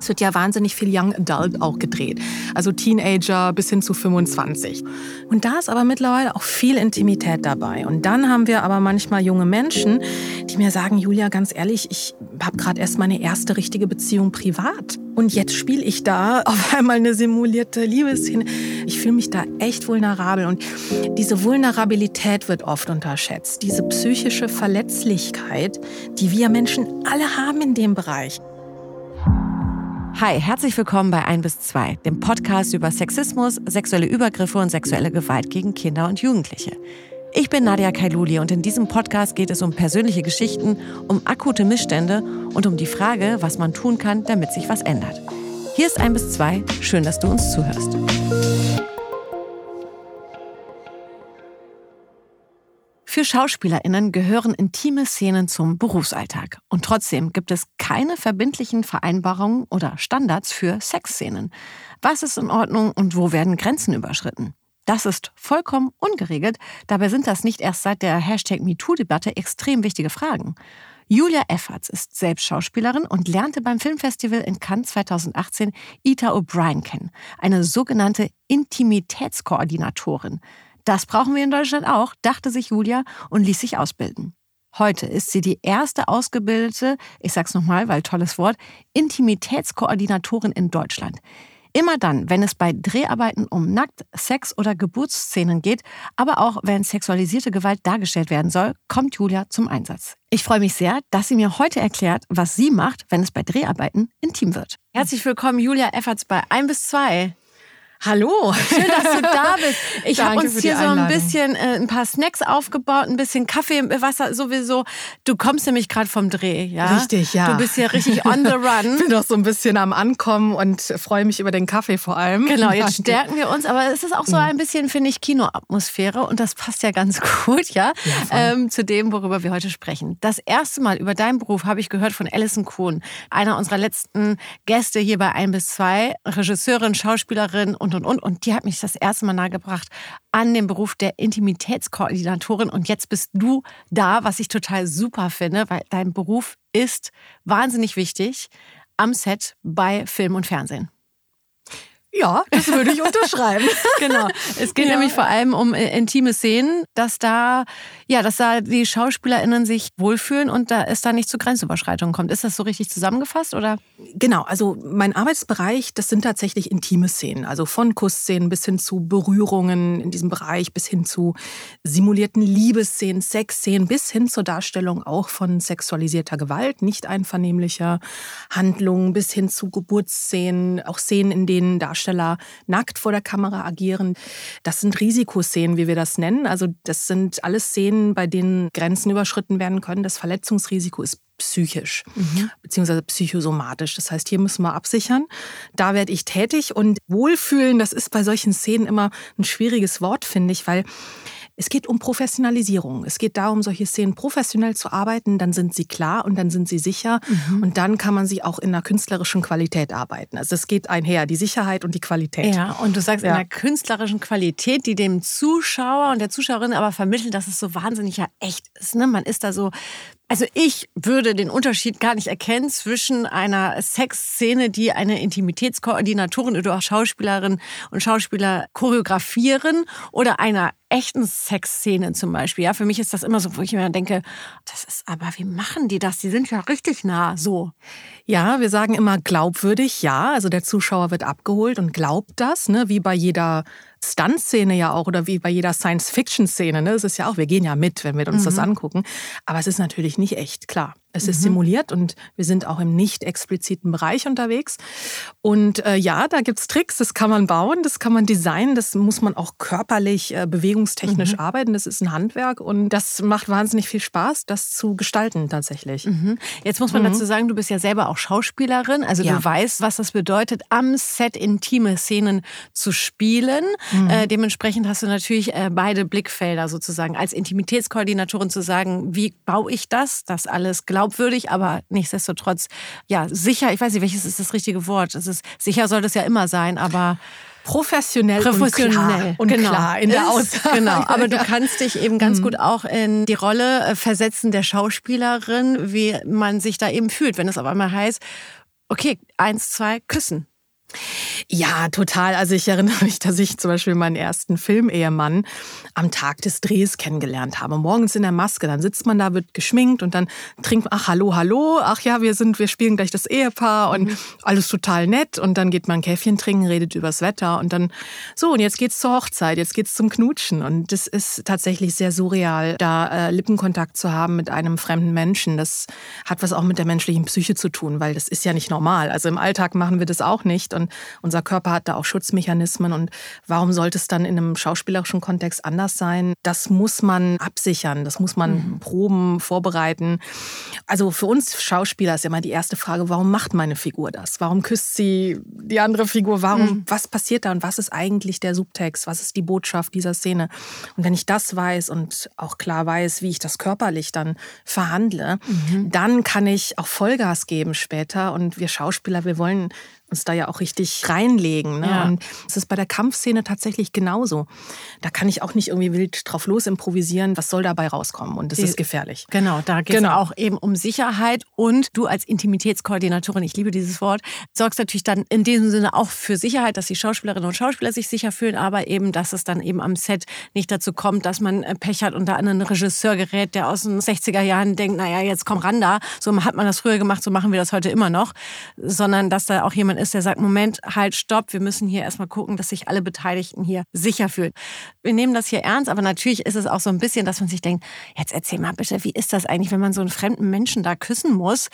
Es wird ja wahnsinnig viel Young Adult auch gedreht. Also Teenager bis hin zu 25. Und da ist aber mittlerweile auch viel Intimität dabei. Und dann haben wir aber manchmal junge Menschen, die mir sagen, Julia, ganz ehrlich, ich habe gerade erst meine erste richtige Beziehung privat. Und jetzt spiele ich da auf einmal eine simulierte Liebesszene. Ich fühle mich da echt vulnerabel. Und diese Vulnerabilität wird oft unterschätzt. Diese psychische Verletzlichkeit, die wir Menschen alle haben in dem Bereich. Hi, herzlich willkommen bei 1 bis 2, dem Podcast über Sexismus, sexuelle Übergriffe und sexuelle Gewalt gegen Kinder und Jugendliche. Ich bin Nadia Kailuli und in diesem Podcast geht es um persönliche Geschichten, um akute Missstände und um die Frage, was man tun kann, damit sich was ändert. Hier ist 1 bis 2, schön, dass du uns zuhörst. Für SchauspielerInnen gehören intime Szenen zum Berufsalltag. Und trotzdem gibt es keine verbindlichen Vereinbarungen oder Standards für Sexszenen. Was ist in Ordnung und wo werden Grenzen überschritten? Das ist vollkommen ungeregelt. Dabei sind das nicht erst seit der Hashtag MeToo-Debatte extrem wichtige Fragen. Julia Efferts ist selbst Schauspielerin und lernte beim Filmfestival in Cannes 2018 Ita O'Brien kennen, eine sogenannte Intimitätskoordinatorin. Das brauchen wir in Deutschland auch, dachte sich Julia und ließ sich ausbilden. Heute ist sie die erste ausgebildete, ich sag's nochmal, weil tolles Wort, Intimitätskoordinatorin in Deutschland. Immer dann, wenn es bei Dreharbeiten um Nackt, Sex oder Geburtsszenen geht, aber auch wenn sexualisierte Gewalt dargestellt werden soll, kommt Julia zum Einsatz. Ich freue mich sehr, dass sie mir heute erklärt, was sie macht, wenn es bei Dreharbeiten intim wird. Herzlich willkommen, Julia Efferts bei 1 bis 2. Hallo. Schön, dass du da bist. Ich habe uns hier so ein bisschen äh, ein paar Snacks aufgebaut, ein bisschen Kaffee, Wasser sowieso. Du kommst nämlich gerade vom Dreh, ja? Richtig, ja. Du bist ja richtig on the run. Ich bin doch so ein bisschen am Ankommen und freue mich über den Kaffee vor allem. Genau, jetzt stärken wir uns, aber es ist auch so mhm. ein bisschen, finde ich, Kinoatmosphäre und das passt ja ganz gut, ja, ja ähm, zu dem, worüber wir heute sprechen. Das erste Mal über deinen Beruf habe ich gehört von Alison Kuhn, einer unserer letzten Gäste hier bei 1 bis 2, Regisseurin, Schauspielerin und und, und, und. Und die hat mich das erste Mal nahegebracht an den Beruf der Intimitätskoordinatorin. Und jetzt bist du da, was ich total super finde, weil dein Beruf ist wahnsinnig wichtig am Set bei Film und Fernsehen. Ja, das würde ich unterschreiben. genau. Es geht ja. nämlich vor allem um äh, intime Szenen, dass da, ja, dass da die SchauspielerInnen sich wohlfühlen und da es da nicht zu Grenzüberschreitungen kommt. Ist das so richtig zusammengefasst oder? Genau. Also mein Arbeitsbereich, das sind tatsächlich intime Szenen. Also von Kussszenen bis hin zu Berührungen in diesem Bereich, bis hin zu simulierten Liebesszenen, Sexszenen, bis hin zur Darstellung auch von sexualisierter Gewalt, nicht einvernehmlicher Handlungen, bis hin zu Geburtsszenen, auch Szenen, in denen Darstellungen Darsteller nackt vor der Kamera agieren. Das sind Risikoszenen, wie wir das nennen. Also das sind alles Szenen, bei denen Grenzen überschritten werden können. Das Verletzungsrisiko ist psychisch mhm. beziehungsweise psychosomatisch. Das heißt, hier müssen wir absichern. Da werde ich tätig und Wohlfühlen, das ist bei solchen Szenen immer ein schwieriges Wort, finde ich, weil es geht um Professionalisierung. Es geht darum, solche Szenen professionell zu arbeiten. Dann sind sie klar und dann sind sie sicher. Mhm. Und dann kann man sie auch in einer künstlerischen Qualität arbeiten. Also es geht einher, die Sicherheit und die Qualität. Ja, und du sagst ja. in einer künstlerischen Qualität, die dem Zuschauer und der Zuschauerin aber vermittelt, dass es so wahnsinnig ja echt ist. Ne? Man ist da so also ich würde den Unterschied gar nicht erkennen zwischen einer Sexszene, die eine Intimitätskoordinatorin oder auch Schauspielerin und Schauspieler choreografieren oder einer echten Sexszene zum Beispiel. Ja, für mich ist das immer so, wo ich mir denke, das ist aber, wie machen die das? Die sind ja richtig nah so. Ja, wir sagen immer glaubwürdig, ja. Also der Zuschauer wird abgeholt und glaubt das, ne? wie bei jeder Stunt-Szene ja auch oder wie bei jeder Science-Fiction-Szene. Ne? Es ist ja auch, wir gehen ja mit, wenn wir uns mhm. das angucken. Aber es ist natürlich nicht echt, klar. Es ist mhm. simuliert und wir sind auch im nicht expliziten Bereich unterwegs. Und äh, ja, da gibt's Tricks, das kann man bauen, das kann man designen, das muss man auch körperlich, äh, bewegungstechnisch mhm. arbeiten. Das ist ein Handwerk und das macht wahnsinnig viel Spaß, das zu gestalten tatsächlich. Mhm. Jetzt muss man mhm. dazu sagen, du bist ja selber auch Schauspielerin, also ja. du weißt, was das bedeutet, am Set intime Szenen zu spielen. Mhm. Äh, dementsprechend hast du natürlich äh, beide Blickfelder sozusagen. Als Intimitätskoordinatorin zu sagen, wie baue ich das, das alles glaubt glaubwürdig, aber nichtsdestotrotz, ja, sicher, ich weiß nicht, welches ist das richtige Wort. Es ist, sicher soll das ja immer sein, aber professionell, professionell und klar, und genau. klar in der Aussage. Genau, aber du kannst dich eben ganz mhm. gut auch in die Rolle äh, versetzen der Schauspielerin, wie man sich da eben fühlt, wenn es auf einmal heißt, Okay, eins, zwei, küssen. Ja, total. Also ich erinnere mich, dass ich zum Beispiel meinen ersten Filmehemann am Tag des Drehs kennengelernt habe. Morgens in der Maske, dann sitzt man da, wird geschminkt und dann trinkt man, ach hallo, hallo, ach ja, wir sind, wir spielen gleich das Ehepaar und mhm. alles total nett. Und dann geht man ein Käffchen trinken, redet übers Wetter und dann so, und jetzt geht's zur Hochzeit, jetzt geht's zum Knutschen. Und das ist tatsächlich sehr surreal, da äh, Lippenkontakt zu haben mit einem fremden Menschen. Das hat was auch mit der menschlichen Psyche zu tun, weil das ist ja nicht normal. Also im Alltag machen wir das auch nicht. Und unser Körper hat da auch Schutzmechanismen. Und warum sollte es dann in einem schauspielerischen Kontext anders sein? Das muss man absichern, das muss man mhm. proben, vorbereiten. Also für uns Schauspieler ist ja immer die erste Frage, warum macht meine Figur das? Warum küsst sie die andere Figur? Warum, mhm. was passiert da und was ist eigentlich der Subtext? Was ist die Botschaft dieser Szene? Und wenn ich das weiß und auch klar weiß, wie ich das körperlich dann verhandle, mhm. dann kann ich auch Vollgas geben später. Und wir Schauspieler, wir wollen uns da ja auch richtig reinlegen. Ne? Ja. Und es ist bei der Kampfszene tatsächlich genauso. Da kann ich auch nicht irgendwie wild drauf los improvisieren. Was soll dabei rauskommen? Und das Die, ist gefährlich. Genau, da geht es genau. auch eben um Sicherheit. Und du als Intimitätskoordinatorin, ich liebe dieses Wort, sorgst natürlich dann in diesem Sinne auch für Sicherheit, dass die Schauspielerinnen und Schauspieler sich sicher fühlen, aber eben, dass es dann eben am Set nicht dazu kommt, dass man äh, Pech hat und da an einen Regisseur gerät, der aus den 60er Jahren denkt, naja, jetzt komm ran da. So hat man das früher gemacht, so machen wir das heute immer noch. Sondern dass da auch jemand ist, der sagt, Moment, halt, stopp, wir müssen hier erstmal gucken, dass sich alle Beteiligten hier sicher fühlen. Wir nehmen das hier ernst, aber natürlich ist es auch so ein bisschen, dass man sich denkt, jetzt erzähl mal bitte, wie ist das eigentlich, wenn man so einen fremden Menschen da küssen muss?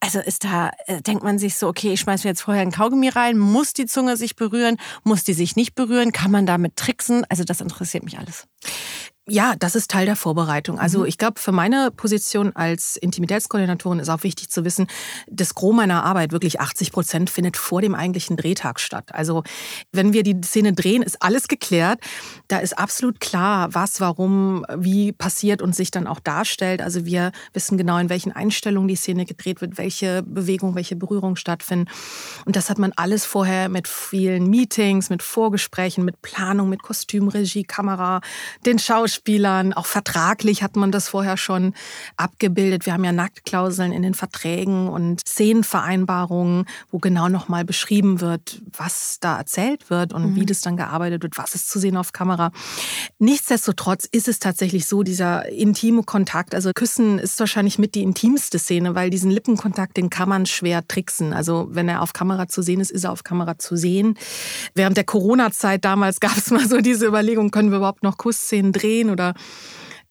Also ist da, äh, denkt man sich so, okay, ich schmeiß mir jetzt vorher ein Kaugummi rein, muss die Zunge sich berühren, muss die sich nicht berühren, kann man damit tricksen? Also das interessiert mich alles. Ja, das ist Teil der Vorbereitung. Also mhm. ich glaube, für meine Position als Intimitätskoordinatorin ist auch wichtig zu wissen, das Gros meiner Arbeit, wirklich 80 Prozent, findet vor dem eigentlichen Drehtag statt. Also wenn wir die Szene drehen, ist alles geklärt. Da ist absolut klar, was, warum, wie passiert und sich dann auch darstellt. Also wir wissen genau, in welchen Einstellungen die Szene gedreht wird, welche Bewegung, welche Berührung stattfinden. Und das hat man alles vorher mit vielen Meetings, mit Vorgesprächen, mit Planung, mit Kostümregie, Kamera, den Schauspielern Schauspielern. Auch vertraglich hat man das vorher schon abgebildet. Wir haben ja Nacktklauseln in den Verträgen und Szenenvereinbarungen, wo genau nochmal beschrieben wird, was da erzählt wird und mhm. wie das dann gearbeitet wird, was ist zu sehen auf Kamera. Nichtsdestotrotz ist es tatsächlich so, dieser intime Kontakt, also Küssen ist wahrscheinlich mit die intimste Szene, weil diesen Lippenkontakt, den kann man schwer tricksen. Also wenn er auf Kamera zu sehen ist, ist er auf Kamera zu sehen. Während der Corona-Zeit damals gab es mal so diese Überlegung, können wir überhaupt noch Kussszenen drehen? Szenen oder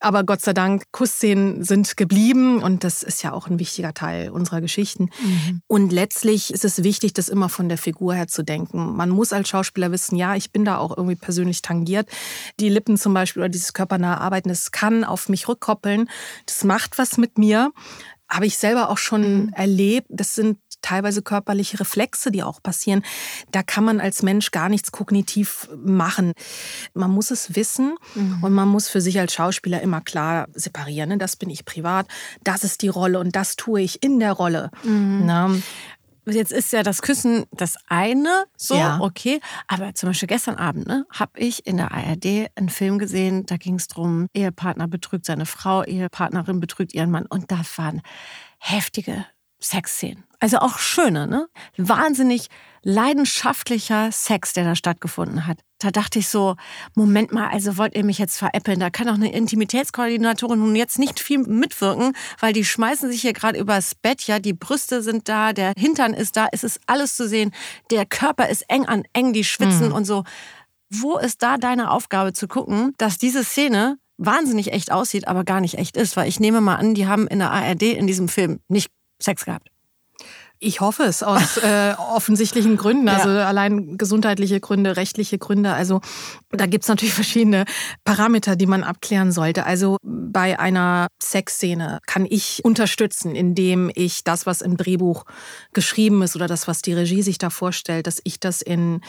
aber Gott sei Dank, Kussszenen sind geblieben und das ist ja auch ein wichtiger Teil unserer Geschichten. Mhm. Und letztlich ist es wichtig, das immer von der Figur her zu denken. Man muss als Schauspieler wissen, ja, ich bin da auch irgendwie persönlich tangiert. Die Lippen zum Beispiel oder dieses körpernahe Arbeiten, das kann auf mich rückkoppeln. Das macht was mit mir. Habe ich selber auch schon mhm. erlebt. Das sind teilweise körperliche Reflexe, die auch passieren. Da kann man als Mensch gar nichts kognitiv machen. Man muss es wissen mhm. und man muss für sich als Schauspieler immer klar separieren. Ne? Das bin ich privat, das ist die Rolle und das tue ich in der Rolle. Mhm. Jetzt ist ja das Küssen das eine, so, ja. okay. Aber zum Beispiel gestern Abend ne, habe ich in der ARD einen Film gesehen, da ging es darum, Ehepartner betrügt seine Frau, Ehepartnerin betrügt ihren Mann. Und das waren heftige Sexszenen. Also auch schöne, ne? Wahnsinnig leidenschaftlicher Sex, der da stattgefunden hat. Da dachte ich so, Moment mal, also wollt ihr mich jetzt veräppeln? Da kann auch eine Intimitätskoordinatorin nun jetzt nicht viel mitwirken, weil die schmeißen sich hier gerade übers Bett, ja, die Brüste sind da, der Hintern ist da, es ist alles zu sehen, der Körper ist eng an eng, die schwitzen mhm. und so. Wo ist da deine Aufgabe zu gucken, dass diese Szene wahnsinnig echt aussieht, aber gar nicht echt ist? Weil ich nehme mal an, die haben in der ARD in diesem Film nicht Sex gehabt. Ich hoffe es aus äh, offensichtlichen Gründen, also ja. allein gesundheitliche Gründe, rechtliche Gründe. Also da gibt's natürlich verschiedene Parameter, die man abklären sollte. Also bei einer Sexszene kann ich unterstützen, indem ich das, was im Drehbuch geschrieben ist oder das, was die Regie sich da vorstellt, dass ich das in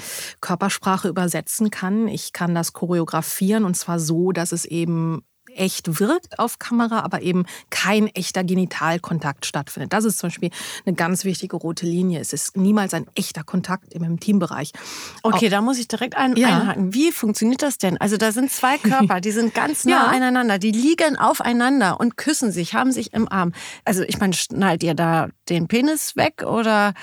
Körpersprache übersetzen kann. Ich kann das choreografieren und zwar so, dass es eben echt wirkt auf Kamera, aber eben kein echter Genitalkontakt stattfindet. Das ist zum Beispiel eine ganz wichtige rote Linie. Es ist niemals ein echter Kontakt im Intimbereich. Okay, Auch, da muss ich direkt ein, ja. einhaken. Wie funktioniert das denn? Also da sind zwei Körper, die sind ganz nah ja. aneinander, die liegen aufeinander und küssen sich, haben sich im Arm. Also ich meine, schnallt ihr da den Penis weg oder?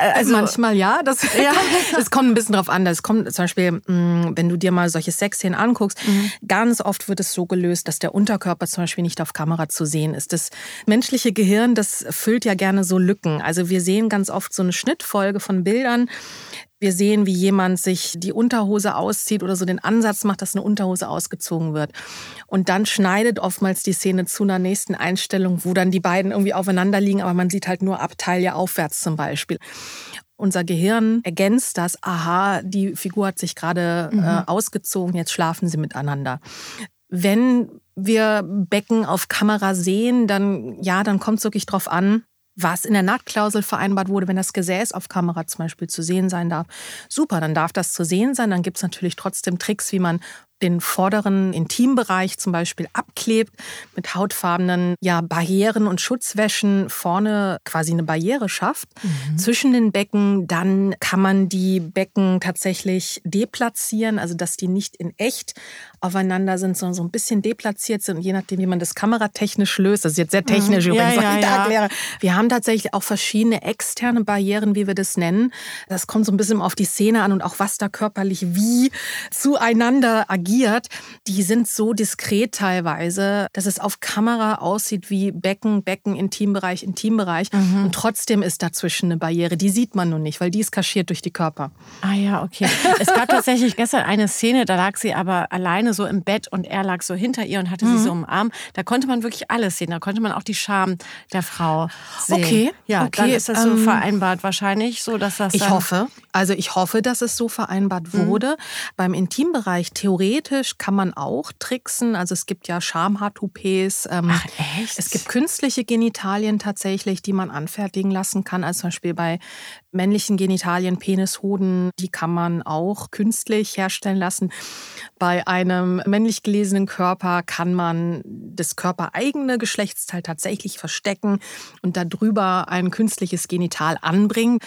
Äh, also manchmal ja. Das, ja. das kommt ein bisschen drauf an. Das kommt zum Beispiel, mm, wenn du dir mal solche Sexszenen anguckst, mhm. ganz oft wird es so gelöst, dass der Unterkörper zum Beispiel nicht auf Kamera zu sehen ist. Das menschliche Gehirn, das füllt ja gerne so Lücken. Also wir sehen ganz oft so eine Schnittfolge von Bildern. Wir sehen, wie jemand sich die Unterhose auszieht oder so den Ansatz macht, dass eine Unterhose ausgezogen wird. Und dann schneidet oftmals die Szene zu einer nächsten Einstellung, wo dann die beiden irgendwie aufeinander liegen, aber man sieht halt nur Abteile aufwärts zum Beispiel. Unser Gehirn ergänzt das, aha, die Figur hat sich gerade äh, mhm. äh, ausgezogen, jetzt schlafen sie miteinander. Wenn wir Becken auf Kamera sehen, dann ja, dann kommt es wirklich drauf an, was in der Nacktklausel vereinbart wurde, wenn das Gesäß auf Kamera zum Beispiel zu sehen sein darf. Super, dann darf das zu sehen sein. Dann gibt es natürlich trotzdem Tricks, wie man den vorderen Intimbereich zum Beispiel abklebt mit hautfarbenen ja, Barrieren und Schutzwäschen vorne quasi eine Barriere schafft mhm. zwischen den Becken. Dann kann man die Becken tatsächlich deplatzieren, also dass die nicht in echt aufeinander sind, sondern so ein bisschen deplatziert sind. Je nachdem, wie man das kameratechnisch löst, das ist jetzt sehr technisch mhm. übrigens, ja, ja, ja. Wir haben tatsächlich auch verschiedene externe Barrieren, wie wir das nennen. Das kommt so ein bisschen auf die Szene an und auch was da körperlich wie zueinander agiert agiert, die sind so diskret teilweise, dass es auf Kamera aussieht wie Becken, Becken, Intimbereich, Intimbereich. Mhm. Und trotzdem ist dazwischen eine Barriere. Die sieht man nun nicht, weil die ist kaschiert durch die Körper. Ah ja, okay. Es gab tatsächlich gestern eine Szene, da lag sie aber alleine so im Bett und er lag so hinter ihr und hatte mhm. sie so im Arm. Da konnte man wirklich alles sehen. Da konnte man auch die Scham der Frau sehen. Okay. Ja, okay. dann ist das so ähm, vereinbart wahrscheinlich, so dass das. Ich hoffe. Also ich hoffe, dass es so vereinbart mhm. wurde. Mhm. Beim Intimbereich theoretisch theoretisch kann man auch tricksen. Also es gibt ja Schamhaartoupets. Ähm, Ach echt? Es gibt künstliche Genitalien tatsächlich, die man anfertigen lassen kann. Also zum Beispiel bei männlichen Genitalien, Penishoden, die kann man auch künstlich herstellen lassen. Bei einem männlich gelesenen Körper kann man das körpereigene Geschlechtsteil tatsächlich verstecken und darüber ein künstliches Genital anbringen.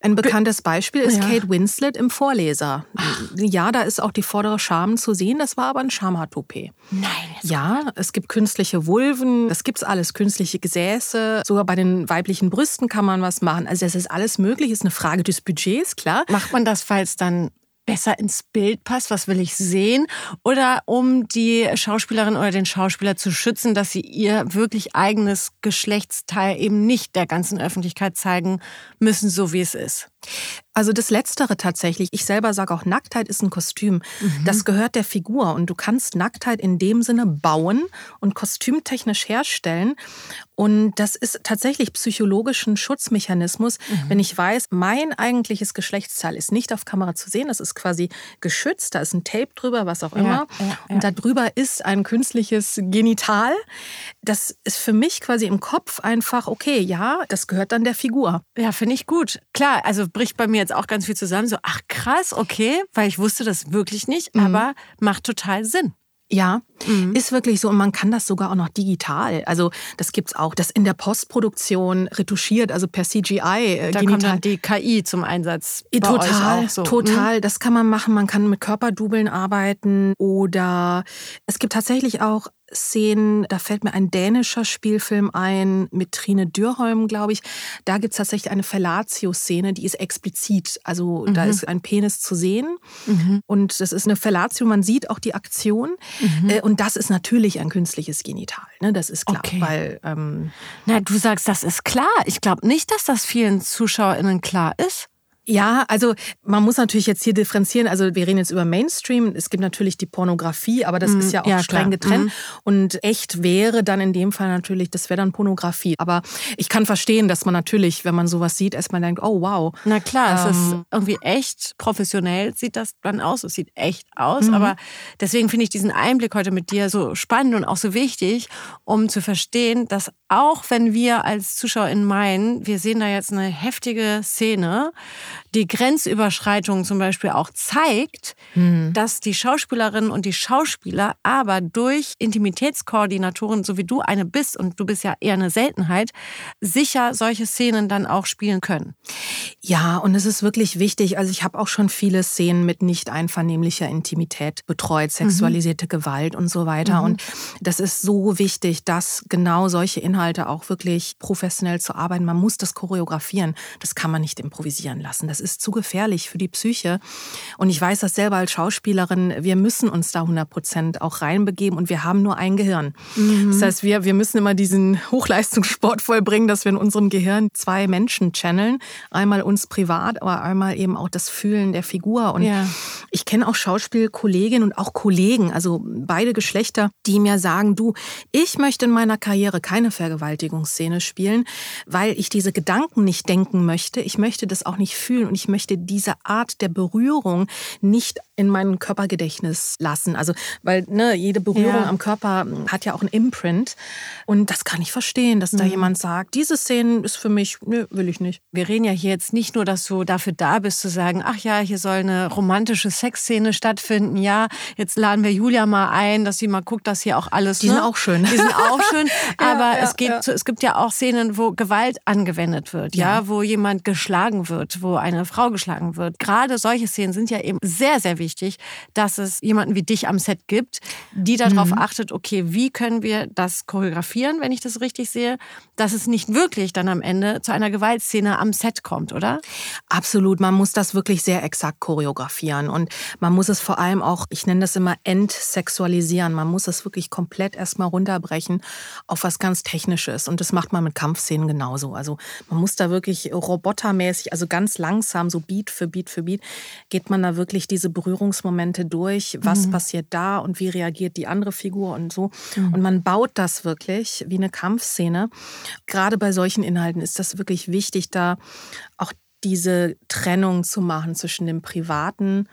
Ein bekanntes Beispiel ist ja. Kate Winslet im Vorleser. Ach. Ja, da ist auch die vordere Scham zu sehen, das war aber ein Schamhaartoupet. Nein. Ja, es gibt künstliche Vulven, das gibt's alles, künstliche Gesäße, sogar bei den weiblichen Brüsten kann man was machen. Also es ist alles möglich, ist eine Frage des Budgets, klar. Macht man das, falls dann besser ins Bild passt, was will ich sehen, oder um die Schauspielerin oder den Schauspieler zu schützen, dass sie ihr wirklich eigenes Geschlechtsteil eben nicht der ganzen Öffentlichkeit zeigen müssen, so wie es ist. Also das Letztere tatsächlich. Ich selber sage auch, Nacktheit ist ein Kostüm. Mhm. Das gehört der Figur. Und du kannst Nacktheit in dem Sinne bauen und kostümtechnisch herstellen. Und das ist tatsächlich psychologisch ein Schutzmechanismus. Mhm. Wenn ich weiß, mein eigentliches Geschlechtsteil ist nicht auf Kamera zu sehen, das ist quasi geschützt, da ist ein Tape drüber, was auch immer. Ja, ja, ja. Und darüber ist ein künstliches Genital. Das ist für mich quasi im Kopf einfach, okay, ja, das gehört dann der Figur. Ja, finde ich gut. Klar, also bricht bei mir jetzt auch ganz viel zusammen. So, ach krass, okay, weil ich wusste das wirklich nicht, mhm. aber macht total Sinn. Ja, mhm. ist wirklich so. Und man kann das sogar auch noch digital. Also das gibt es auch, das in der Postproduktion retuschiert, also per CGI. Äh, da kommt dann die KI zum Einsatz. total, so. total. Mhm. Das kann man machen. Man kann mit Körperdubeln arbeiten oder es gibt tatsächlich auch Szenen, da fällt mir ein dänischer Spielfilm ein mit Trine Dürholm, glaube ich. Da gibt es tatsächlich eine Fellatio-Szene, die ist explizit. Also mhm. da ist ein Penis zu sehen mhm. und das ist eine Fellatio, man sieht auch die Aktion mhm. Äh, und das ist natürlich ein künstliches Genital, ne? das ist klar. Okay. Weil, ähm, Na, du sagst, das ist klar. Ich glaube nicht, dass das vielen ZuschauerInnen klar ist. Ja, also man muss natürlich jetzt hier differenzieren. Also wir reden jetzt über Mainstream. Es gibt natürlich die Pornografie, aber das mm, ist ja auch ja, streng klar. getrennt. Mm. Und echt wäre dann in dem Fall natürlich, das wäre dann Pornografie. Aber ich kann verstehen, dass man natürlich, wenn man sowas sieht, erstmal denkt, oh wow. Na klar, ähm, es ist ähm, irgendwie echt professionell sieht das dann aus. Es sieht echt aus. Mhm. Aber deswegen finde ich diesen Einblick heute mit dir so spannend und auch so wichtig, um zu verstehen, dass auch wenn wir als ZuschauerInnen meinen, wir sehen da jetzt eine heftige Szene, die Grenzüberschreitung zum Beispiel auch zeigt, mhm. dass die Schauspielerinnen und die Schauspieler aber durch Intimitätskoordinatoren, so wie du eine bist, und du bist ja eher eine Seltenheit, sicher solche Szenen dann auch spielen können. Ja, und es ist wirklich wichtig. Also ich habe auch schon viele Szenen mit nicht einvernehmlicher Intimität betreut, mhm. sexualisierte mhm. Gewalt und so weiter. Mhm. Und das ist so wichtig, dass genau solche Inhalte auch wirklich professionell zu arbeiten. Man muss das choreografieren. Das kann man nicht improvisieren lassen. Das ist zu gefährlich für die Psyche. Und ich weiß das selber als Schauspielerin. Wir müssen uns da 100 Prozent auch reinbegeben und wir haben nur ein Gehirn. Mhm. Das heißt, wir, wir müssen immer diesen Hochleistungssport vollbringen, dass wir in unserem Gehirn zwei Menschen channeln. Einmal uns privat, aber einmal eben auch das Fühlen der Figur. Und ja. ich kenne auch Schauspielkolleginnen und auch Kollegen, also beide Geschlechter, die mir sagen, du, ich möchte in meiner Karriere keine Vergewaltigungsszene spielen, weil ich diese Gedanken nicht denken möchte. Ich möchte das auch nicht fühlen und ich möchte diese Art der Berührung nicht in mein Körpergedächtnis lassen. Also, weil ne, jede Berührung ja. am Körper hat ja auch ein Imprint. Und das kann ich verstehen, dass da mhm. jemand sagt, diese Szene ist für mich, nö, will ich nicht. Wir reden ja hier jetzt nicht nur, dass du dafür da bist, zu sagen, ach ja, hier soll eine romantische Sexszene stattfinden. Ja, jetzt laden wir Julia mal ein, dass sie mal guckt, dass hier auch alles. Die ne? sind auch schön. Die sind auch schön. aber ja, es geht, ja. es gibt ja auch Szenen, wo Gewalt angewendet wird, ja. ja, wo jemand geschlagen wird, wo eine Frau geschlagen wird. Gerade solche Szenen sind ja eben sehr, sehr wichtig, dass es jemanden wie dich am Set gibt, die darauf mhm. achtet, okay, wie können wir das choreografieren, wenn ich das richtig sehe, dass es nicht wirklich dann am Ende zu einer Gewaltszene am Set kommt, oder? Absolut. Man muss das wirklich sehr exakt choreografieren und man muss es vor allem auch, ich nenne das immer entsexualisieren. Man muss es wirklich komplett erstmal runterbrechen auf was ganz Technisches und das macht man mit Kampfszenen genauso. Also man muss da wirklich robotermäßig, also ganz langsam, so Beat für Beat für Beat, geht man da wirklich diese Berührungsmomente durch. Was mhm. passiert da und wie reagiert die andere Figur und so. Mhm. Und man baut das wirklich wie eine Kampfszene. Gerade bei solchen Inhalten ist das wirklich wichtig, da auch diese Trennung zu machen zwischen dem Privaten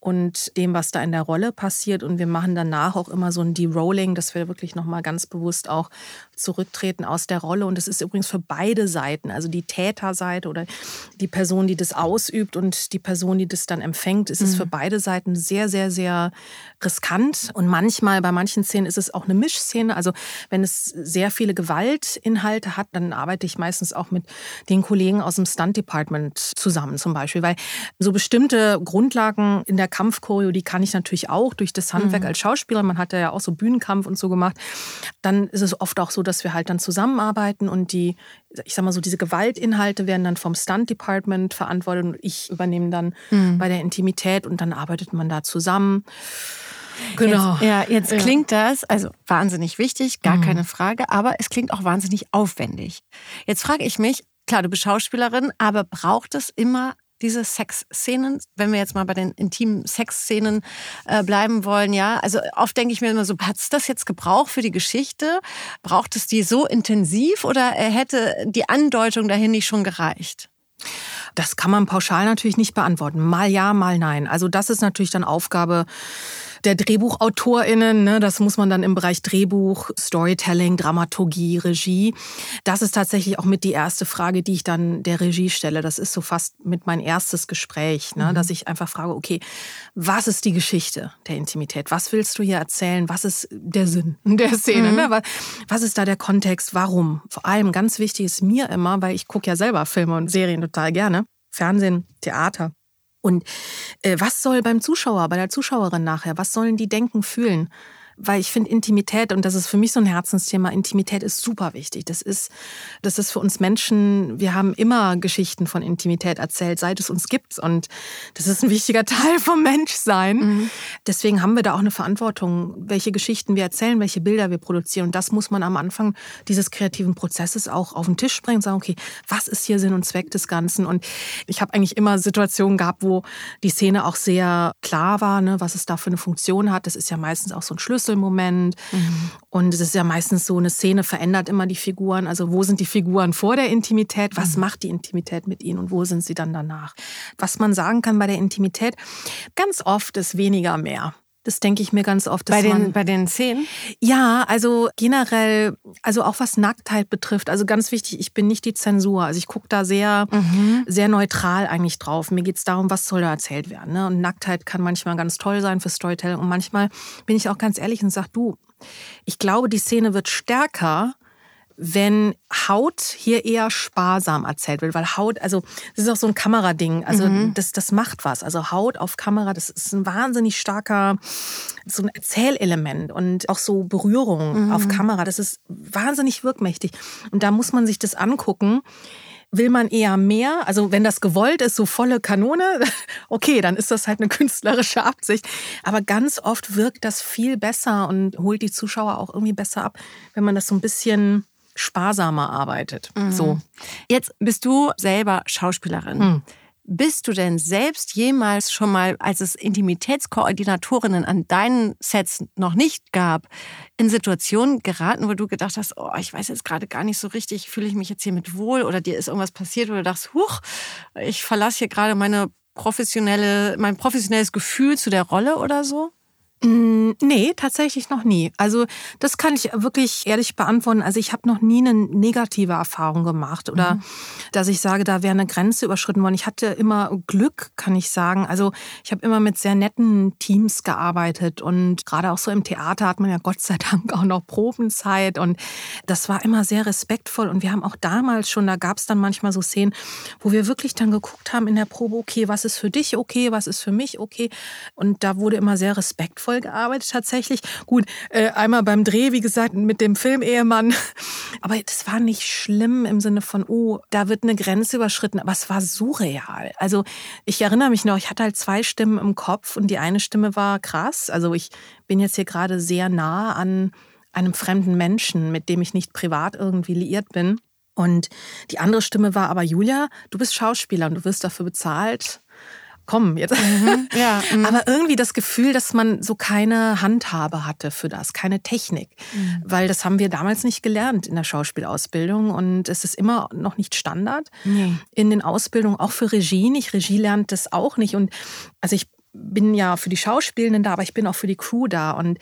und dem, was da in der Rolle passiert. Und wir machen danach auch immer so ein De-Rolling, dass wir wirklich nochmal ganz bewusst auch zurücktreten aus der Rolle. Und das ist übrigens für beide Seiten, also die Täterseite oder die Person, die das ausübt und die Person, die das dann empfängt, ist mhm. es für beide Seiten sehr, sehr, sehr riskant. Und manchmal, bei manchen Szenen ist es auch eine Mischszene. Also wenn es sehr viele Gewaltinhalte hat, dann arbeite ich meistens auch mit den Kollegen aus dem Stunt Department zusammen zum Beispiel, weil so bestimmte Grundlagen in der der Kampfchoreo, die kann ich natürlich auch durch das Handwerk mhm. als Schauspieler. Man hat ja auch so Bühnenkampf und so gemacht. Dann ist es oft auch so, dass wir halt dann zusammenarbeiten und die, ich sag mal so, diese Gewaltinhalte werden dann vom Stunt Department verantwortet und ich übernehme dann mhm. bei der Intimität und dann arbeitet man da zusammen. Genau. Jetzt, ja, jetzt ja. klingt das also wahnsinnig wichtig, gar mhm. keine Frage, aber es klingt auch wahnsinnig aufwendig. Jetzt frage ich mich, klar, du bist Schauspielerin, aber braucht es immer diese Sexszenen, wenn wir jetzt mal bei den intimen Sexszenen äh, bleiben wollen, ja, also oft denke ich mir immer so, hat es das jetzt gebraucht für die Geschichte? Braucht es die so intensiv oder hätte die Andeutung dahin nicht schon gereicht? Das kann man pauschal natürlich nicht beantworten. Mal ja, mal nein. Also das ist natürlich dann Aufgabe der DrehbuchautorInnen. Ne? Das muss man dann im Bereich Drehbuch, Storytelling, Dramaturgie, Regie. Das ist tatsächlich auch mit die erste Frage, die ich dann der Regie stelle. Das ist so fast mit mein erstes Gespräch, ne? Mhm. dass ich einfach frage, okay, was ist die Geschichte der Intimität? Was willst du hier erzählen? Was ist der Sinn der Szene? Ne? Mhm. Ne? Was ist da der Kontext? Warum? Vor allem ganz wichtig ist mir immer, weil ich gucke ja selber Filme und Serien total gerne. Fernsehen, Theater. Und äh, was soll beim Zuschauer, bei der Zuschauerin nachher, was sollen die denken, fühlen? Weil ich finde Intimität, und das ist für mich so ein Herzensthema, Intimität ist super wichtig. Das ist, das ist für uns Menschen, wir haben immer Geschichten von Intimität erzählt, seit es uns gibt. Und das ist ein wichtiger Teil vom Menschsein. Mhm. Deswegen haben wir da auch eine Verantwortung, welche Geschichten wir erzählen, welche Bilder wir produzieren. Und das muss man am Anfang dieses kreativen Prozesses auch auf den Tisch bringen und sagen, okay, was ist hier Sinn und Zweck des Ganzen? Und ich habe eigentlich immer Situationen gehabt, wo die Szene auch sehr klar war, ne, was es da für eine Funktion hat. Das ist ja meistens auch so ein Schlüssel Schlüsselmoment. Mhm. Und es ist ja meistens so, eine Szene verändert immer die Figuren. Also wo sind die Figuren vor der Intimität? Was mhm. macht die Intimität mit ihnen und wo sind sie dann danach? Was man sagen kann bei der Intimität, ganz oft ist weniger mehr. Das denke ich mir ganz oft. Bei den, bei den Szenen? Ja, also generell, also auch was Nacktheit betrifft. Also ganz wichtig, ich bin nicht die Zensur. Also ich gucke da sehr, mhm. sehr neutral eigentlich drauf. Mir geht es darum, was soll da erzählt werden. Ne? Und Nacktheit kann manchmal ganz toll sein für Storytelling. Und manchmal bin ich auch ganz ehrlich und sage, du, ich glaube, die Szene wird stärker, wenn Haut hier eher sparsam erzählt wird, weil Haut, also das ist auch so ein Kamerading, also mhm. das, das macht was. Also Haut auf Kamera, das ist ein wahnsinnig starker, so ein Erzählelement und auch so Berührung mhm. auf Kamera, das ist wahnsinnig wirkmächtig. Und da muss man sich das angucken. Will man eher mehr? Also wenn das gewollt ist, so volle Kanone, okay, dann ist das halt eine künstlerische Absicht. Aber ganz oft wirkt das viel besser und holt die Zuschauer auch irgendwie besser ab, wenn man das so ein bisschen sparsamer arbeitet. Mhm. So. Jetzt bist du selber Schauspielerin. Mhm. Bist du denn selbst jemals schon mal, als es Intimitätskoordinatorinnen an deinen Sets noch nicht gab, in Situationen geraten, wo du gedacht hast, oh, ich weiß jetzt gerade gar nicht so richtig, fühle ich mich jetzt hier mit wohl oder dir ist irgendwas passiert, wo du dachtest, huch, ich verlasse hier gerade meine professionelle, mein professionelles Gefühl zu der Rolle oder so? Mm, nee, tatsächlich noch nie. Also das kann ich wirklich ehrlich beantworten. Also ich habe noch nie eine negative Erfahrung gemacht oder mhm. dass ich sage, da wäre eine Grenze überschritten worden. Ich hatte immer Glück, kann ich sagen. Also ich habe immer mit sehr netten Teams gearbeitet und gerade auch so im Theater hat man ja Gott sei Dank auch noch Probenzeit und das war immer sehr respektvoll und wir haben auch damals schon, da gab es dann manchmal so Szenen, wo wir wirklich dann geguckt haben in der Probe, okay, was ist für dich okay, was ist für mich okay und da wurde immer sehr respektvoll voll gearbeitet tatsächlich. Gut, äh, einmal beim Dreh, wie gesagt, mit dem Filmehemann. Aber das war nicht schlimm im Sinne von, oh, da wird eine Grenze überschritten. Aber es war surreal. Also ich erinnere mich noch, ich hatte halt zwei Stimmen im Kopf und die eine Stimme war krass. Also ich bin jetzt hier gerade sehr nah an einem fremden Menschen, mit dem ich nicht privat irgendwie liiert bin. Und die andere Stimme war aber, Julia, du bist Schauspieler und du wirst dafür bezahlt, komm jetzt. Mhm, ja, mhm. Aber irgendwie das Gefühl, dass man so keine Handhabe hatte für das, keine Technik. Mhm. Weil das haben wir damals nicht gelernt in der Schauspielausbildung und es ist immer noch nicht Standard nee. in den Ausbildungen, auch für Regie nicht. Regie lernt das auch nicht. Und also ich bin ja für die Schauspielenden da, aber ich bin auch für die Crew da. Und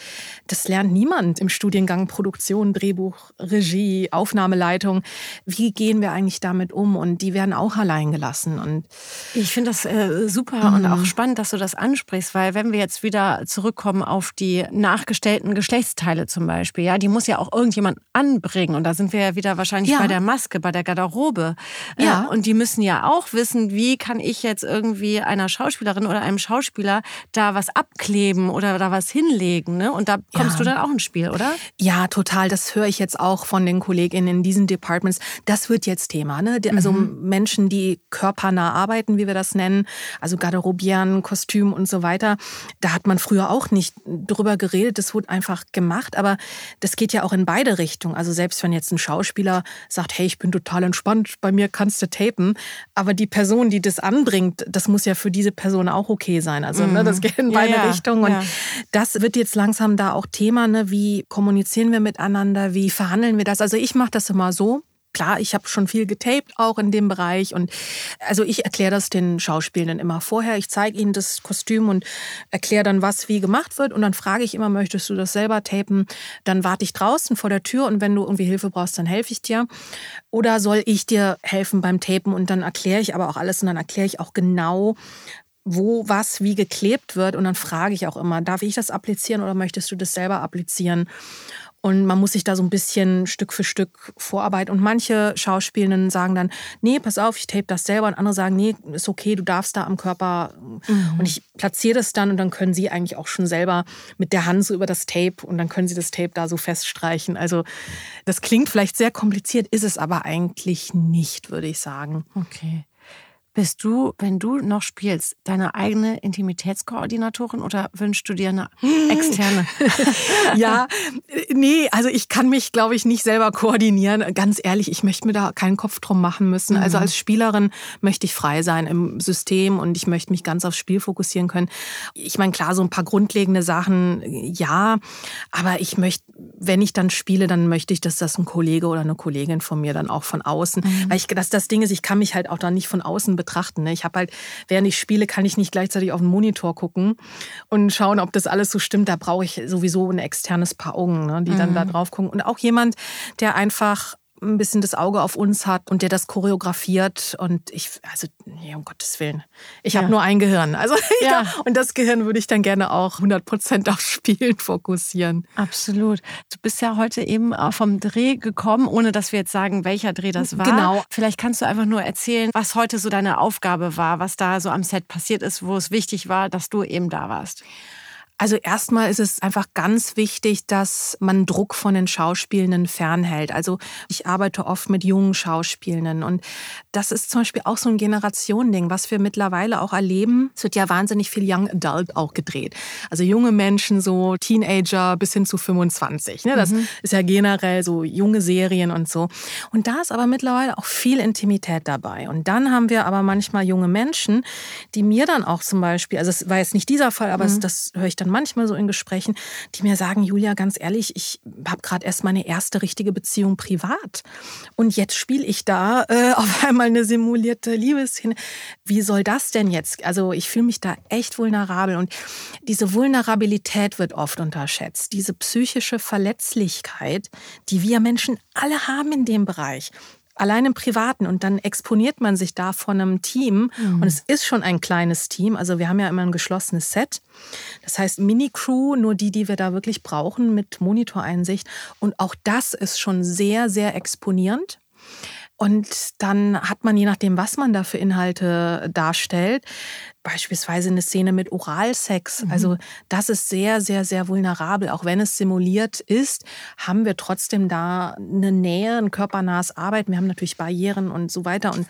das lernt niemand im Studiengang Produktion, Drehbuch, Regie, Aufnahmeleitung. Wie gehen wir eigentlich damit um? Und die werden auch allein gelassen. Und ich finde das äh, super mhm. und auch spannend, dass du das ansprichst, weil wenn wir jetzt wieder zurückkommen auf die nachgestellten Geschlechtsteile zum Beispiel, ja, die muss ja auch irgendjemand anbringen. Und da sind wir ja wieder wahrscheinlich ja. bei der Maske, bei der Garderobe. Äh, ja. Äh, und die müssen ja auch wissen, wie kann ich jetzt irgendwie einer Schauspielerin oder einem Schauspieler Schauspieler da was abkleben oder da was hinlegen. Ne? Und da kommst ja. du dann auch ins Spiel, oder? Ja, total. Das höre ich jetzt auch von den KollegInnen in diesen Departments. Das wird jetzt Thema. Ne? Also mhm. Menschen, die körpernah arbeiten, wie wir das nennen, also Garderobieren, Kostüm und so weiter. Da hat man früher auch nicht drüber geredet. Das wurde einfach gemacht. Aber das geht ja auch in beide Richtungen. Also selbst wenn jetzt ein Schauspieler sagt, hey, ich bin total entspannt, bei mir kannst du tapen. Aber die Person, die das anbringt, das muss ja für diese Person auch okay sein. Also ne, das mhm. geht in beide ja, Richtungen. Und ja. das wird jetzt langsam da auch Thema. Ne? Wie kommunizieren wir miteinander? Wie verhandeln wir das? Also ich mache das immer so klar, ich habe schon viel getaped auch in dem Bereich und also ich erkläre das den Schauspielenden immer vorher. Ich zeige ihnen das Kostüm und erkläre dann, was wie gemacht wird und dann frage ich immer, möchtest du das selber tapen? Dann warte ich draußen vor der Tür und wenn du irgendwie Hilfe brauchst, dann helfe ich dir. Oder soll ich dir helfen beim Tapen und dann erkläre ich aber auch alles und dann erkläre ich auch genau, wo was wie geklebt wird. Und dann frage ich auch immer, darf ich das applizieren oder möchtest du das selber applizieren? Und man muss sich da so ein bisschen Stück für Stück vorarbeiten. Und manche Schauspielenden sagen dann, nee, pass auf, ich tape das selber. Und andere sagen, nee, ist okay, du darfst da am Körper. Mhm. Und ich platziere das dann und dann können sie eigentlich auch schon selber mit der Hand so über das Tape und dann können sie das Tape da so feststreichen. Also das klingt vielleicht sehr kompliziert, ist es aber eigentlich nicht, würde ich sagen. Okay. Bist du, wenn du noch spielst, deine eigene Intimitätskoordinatorin oder wünschst du dir eine externe? ja, nee, also ich kann mich, glaube ich, nicht selber koordinieren. Ganz ehrlich, ich möchte mir da keinen Kopf drum machen müssen. Also mhm. als Spielerin möchte ich frei sein im System und ich möchte mich ganz aufs Spiel fokussieren können. Ich meine, klar, so ein paar grundlegende Sachen, ja, aber ich möchte, wenn ich dann spiele, dann möchte ich, dass das ein Kollege oder eine Kollegin von mir dann auch von außen, mhm. weil ich, das, das Ding ist, ich kann mich halt auch dann nicht von außen betrachten betrachten. Ne? Ich habe halt, während ich spiele, kann ich nicht gleichzeitig auf den Monitor gucken und schauen, ob das alles so stimmt. Da brauche ich sowieso ein externes Paar Augen, ne, die mhm. dann da drauf gucken. Und auch jemand, der einfach ein bisschen das Auge auf uns hat und der das choreografiert. Und ich, also, nee, um Gottes Willen. Ich ja. habe nur ein Gehirn. Also, ja. Und das Gehirn würde ich dann gerne auch 100 Prozent auf Spielen fokussieren. Absolut. Du bist ja heute eben vom Dreh gekommen, ohne dass wir jetzt sagen, welcher Dreh das war. Genau. Vielleicht kannst du einfach nur erzählen, was heute so deine Aufgabe war, was da so am Set passiert ist, wo es wichtig war, dass du eben da warst. Also erstmal ist es einfach ganz wichtig, dass man Druck von den Schauspielenden fernhält. Also ich arbeite oft mit jungen Schauspielenden und das ist zum Beispiel auch so ein Generationending, was wir mittlerweile auch erleben. Es wird ja wahnsinnig viel Young Adult auch gedreht. Also junge Menschen, so Teenager bis hin zu 25. Ne? Das mhm. ist ja generell so junge Serien und so. Und da ist aber mittlerweile auch viel Intimität dabei. Und dann haben wir aber manchmal junge Menschen, die mir dann auch zum Beispiel, also es war jetzt nicht dieser Fall, aber mhm. das höre ich dann dann manchmal so in Gesprächen, die mir sagen, Julia, ganz ehrlich, ich habe gerade erst meine erste richtige Beziehung privat. Und jetzt spiele ich da äh, auf einmal eine simulierte Liebesszene. Wie soll das denn jetzt? Also ich fühle mich da echt vulnerabel. Und diese Vulnerabilität wird oft unterschätzt. Diese psychische Verletzlichkeit, die wir Menschen alle haben in dem Bereich allein im Privaten und dann exponiert man sich da von einem Team mhm. und es ist schon ein kleines Team. Also wir haben ja immer ein geschlossenes Set. Das heißt Mini-Crew, nur die, die wir da wirklich brauchen mit Monitoreinsicht. Und auch das ist schon sehr, sehr exponierend. Und dann hat man, je nachdem, was man da für Inhalte darstellt, beispielsweise eine Szene mit Oralsex. Mhm. Also das ist sehr, sehr, sehr vulnerabel. Auch wenn es simuliert ist, haben wir trotzdem da eine Nähe, ein körpernahes Arbeiten. Wir haben natürlich Barrieren und so weiter. Und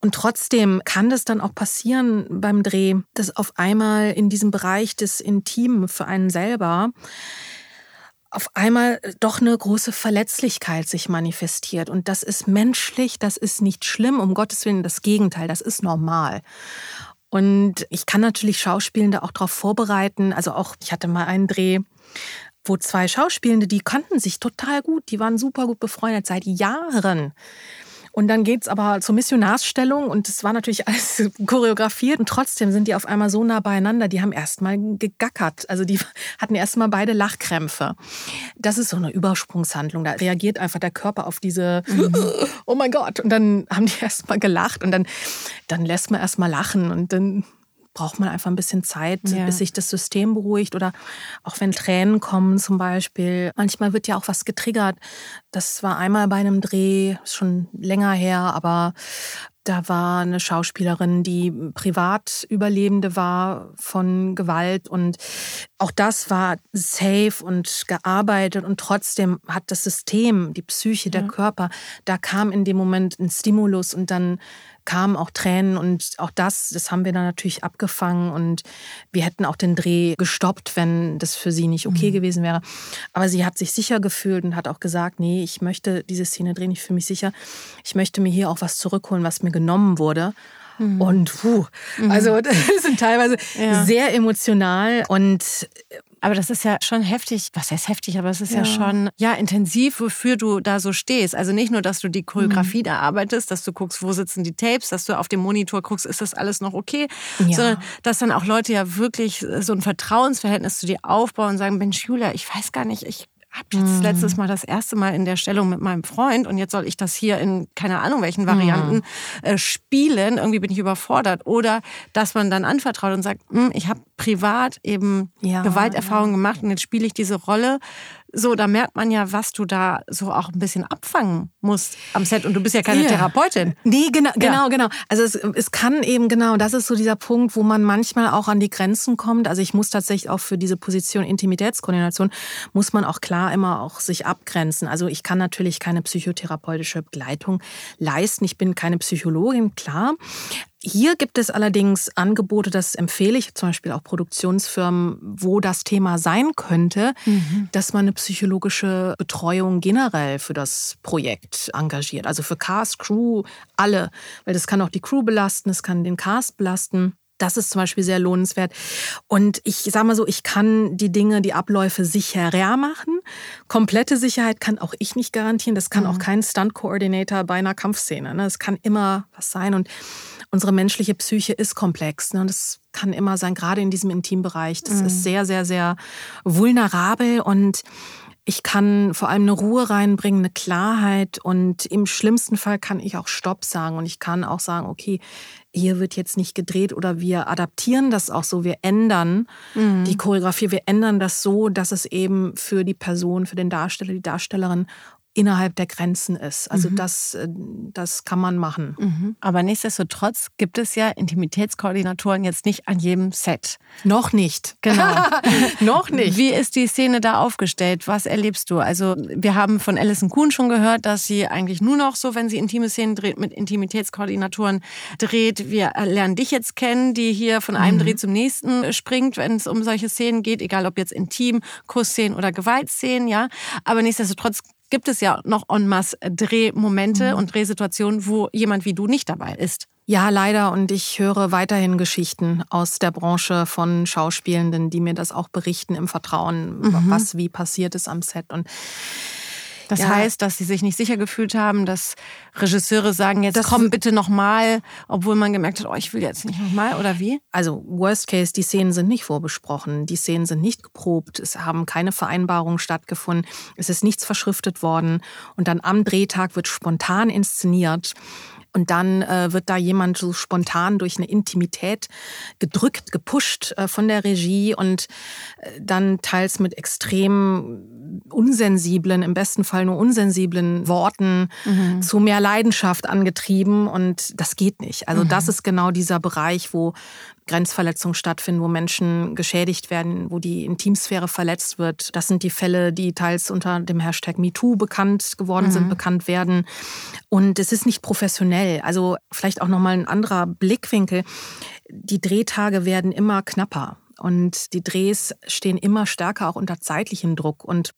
und trotzdem kann das dann auch passieren beim Dreh, dass auf einmal in diesem Bereich des Intimen für einen selber auf einmal doch eine große Verletzlichkeit sich manifestiert. Und das ist menschlich, das ist nicht schlimm, um Gottes Willen, das Gegenteil, das ist normal. Und ich kann natürlich Schauspielende auch darauf vorbereiten. Also auch, ich hatte mal einen Dreh, wo zwei Schauspielende, die kannten sich total gut, die waren super gut befreundet seit Jahren. Und dann geht's aber zur Missionarsstellung und es war natürlich alles choreografiert und trotzdem sind die auf einmal so nah beieinander, die haben erstmal gegackert. Also die hatten erstmal beide Lachkrämpfe. Das ist so eine Übersprungshandlung. Da reagiert einfach der Körper auf diese, mhm. oh mein Gott. Und dann haben die erstmal gelacht und dann, dann lässt man erstmal lachen und dann braucht man einfach ein bisschen Zeit, ja. bis sich das System beruhigt oder auch wenn Tränen kommen zum Beispiel. Manchmal wird ja auch was getriggert. Das war einmal bei einem Dreh, schon länger her, aber da war eine Schauspielerin, die privat Überlebende war von Gewalt und auch das war safe und gearbeitet und trotzdem hat das System, die Psyche, der ja. Körper, da kam in dem Moment ein Stimulus und dann kamen auch Tränen und auch das, das haben wir dann natürlich abgefangen und wir hätten auch den Dreh gestoppt, wenn das für sie nicht okay mhm. gewesen wäre. Aber sie hat sich sicher gefühlt und hat auch gesagt, nee, ich möchte diese Szene drehen, ich fühle mich sicher. Ich möchte mir hier auch was zurückholen, was mir genommen wurde. Mhm. Und puh, mhm. also das sind teilweise ja. sehr emotional und aber das ist ja schon heftig. Was heißt heftig? Aber es ist ja, ja schon ja intensiv, wofür du da so stehst. Also nicht nur, dass du die Choreografie mhm. da arbeitest, dass du guckst, wo sitzen die Tapes, dass du auf dem Monitor guckst, ist das alles noch okay, ja. sondern dass dann auch Leute ja wirklich so ein Vertrauensverhältnis zu dir aufbauen und sagen, Mensch, Julia, ich weiß gar nicht, ich habe jetzt letztes Mal das erste Mal in der Stellung mit meinem Freund und jetzt soll ich das hier in keine Ahnung welchen Varianten mm. äh, spielen. Irgendwie bin ich überfordert. Oder dass man dann anvertraut und sagt, hm, ich habe privat eben ja, Gewalterfahrungen ja. gemacht und jetzt spiele ich diese Rolle so, da merkt man ja, was du da so auch ein bisschen abfangen musst am Set. Und du bist ja keine yeah. Therapeutin. Nee, genau, ja. genau, genau. Also es, es kann eben, genau, das ist so dieser Punkt, wo man manchmal auch an die Grenzen kommt. Also ich muss tatsächlich auch für diese Position Intimitätskoordination, muss man auch klar immer auch sich abgrenzen. Also ich kann natürlich keine psychotherapeutische Begleitung leisten. Ich bin keine Psychologin, klar. Hier gibt es allerdings Angebote, das empfehle ich zum Beispiel auch Produktionsfirmen, wo das Thema sein könnte, mhm. dass man eine psychologische Betreuung generell für das Projekt engagiert. Also für Cast, Crew, alle. Weil das kann auch die Crew belasten, es kann den Cast belasten. Das ist zum Beispiel sehr lohnenswert. Und ich sage mal so, ich kann die Dinge, die Abläufe sicherer machen. Komplette Sicherheit kann auch ich nicht garantieren. Das kann mhm. auch kein Stunt-Coordinator bei einer Kampfszene. Ne? Es kann immer was sein. Und unsere menschliche Psyche ist komplex. Ne? Und das kann immer sein, gerade in diesem Intimbereich. Das mhm. ist sehr, sehr, sehr vulnerabel und ich kann vor allem eine Ruhe reinbringen, eine Klarheit und im schlimmsten Fall kann ich auch Stopp sagen und ich kann auch sagen, okay, hier wird jetzt nicht gedreht oder wir adaptieren das auch so, wir ändern mhm. die Choreografie, wir ändern das so, dass es eben für die Person, für den Darsteller, die Darstellerin innerhalb der Grenzen ist. Also mhm. das, äh, das kann man machen. Mhm. Aber nichtsdestotrotz gibt es ja Intimitätskoordinatoren jetzt nicht an jedem Set. Noch nicht. Genau. Noch nicht. Wie ist die Szene da aufgestellt? Was erlebst du? Also wir haben von Alison Kuhn schon gehört, dass sie eigentlich nur noch so, wenn sie intime Szenen dreht, mit Intimitätskoordinatoren dreht. Wir lernen dich jetzt kennen, die hier von einem mhm. Dreh zum nächsten springt, wenn es um solche Szenen geht, egal ob jetzt intim, Kussszenen oder Gewaltszenen, ja. Aber nichtsdestotrotz gibt es ja noch en masse Drehmomente mhm. und Drehsituationen, wo jemand wie du nicht dabei ist. Ja, leider. Und ich höre weiterhin Geschichten aus der Branche von Schauspielenden, die mir das auch berichten im Vertrauen, mhm. was wie passiert ist am Set. Und das ja. heißt, dass sie sich nicht sicher gefühlt haben, dass Regisseure sagen, jetzt das komm bitte nochmal, obwohl man gemerkt hat, oh, ich will jetzt nicht nochmal oder wie? Also Worst Case, die Szenen sind nicht vorbesprochen, die Szenen sind nicht geprobt, es haben keine Vereinbarungen stattgefunden, es ist nichts verschriftet worden und dann am Drehtag wird spontan inszeniert. Und dann äh, wird da jemand so spontan durch eine Intimität gedrückt, gepusht äh, von der Regie und äh, dann teils mit extrem unsensiblen, im besten Fall nur unsensiblen Worten mhm. zu mehr Leidenschaft angetrieben. Und das geht nicht. Also mhm. das ist genau dieser Bereich, wo Grenzverletzungen stattfinden, wo Menschen geschädigt werden, wo die Intimsphäre verletzt wird. Das sind die Fälle, die teils unter dem Hashtag MeToo bekannt geworden mhm. sind, bekannt werden. Und es ist nicht professionell. Also vielleicht auch nochmal ein anderer Blickwinkel. Die Drehtage werden immer knapper. Und die Drehs stehen immer stärker auch unter zeitlichem Druck. Und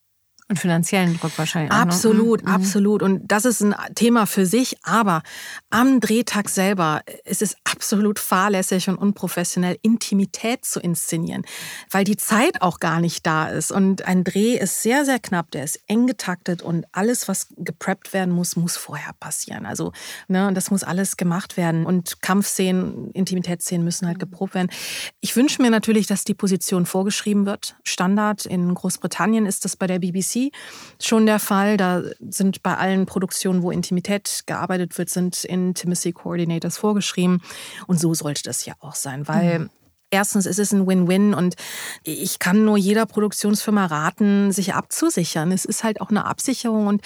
und finanziellen Druck wahrscheinlich. Auch, absolut, ne? absolut. Und das ist ein Thema für sich. Aber am Drehtag selber ist es absolut fahrlässig und unprofessionell, Intimität zu inszenieren, weil die Zeit auch gar nicht da ist. Und ein Dreh ist sehr, sehr knapp, der ist eng getaktet und alles, was gepreppt werden muss, muss vorher passieren. Also, ne, und das muss alles gemacht werden. Und Kampfszenen, Intimitätsszenen müssen halt geprobt werden. Ich wünsche mir natürlich, dass die Position vorgeschrieben wird. Standard in Großbritannien ist das bei der BBC schon der Fall. Da sind bei allen Produktionen, wo Intimität gearbeitet wird, sind Intimacy Coordinators vorgeschrieben. Und so sollte das ja auch sein, weil mhm. Erstens ist es ein Win-Win und ich kann nur jeder Produktionsfirma raten, sich abzusichern. Es ist halt auch eine Absicherung und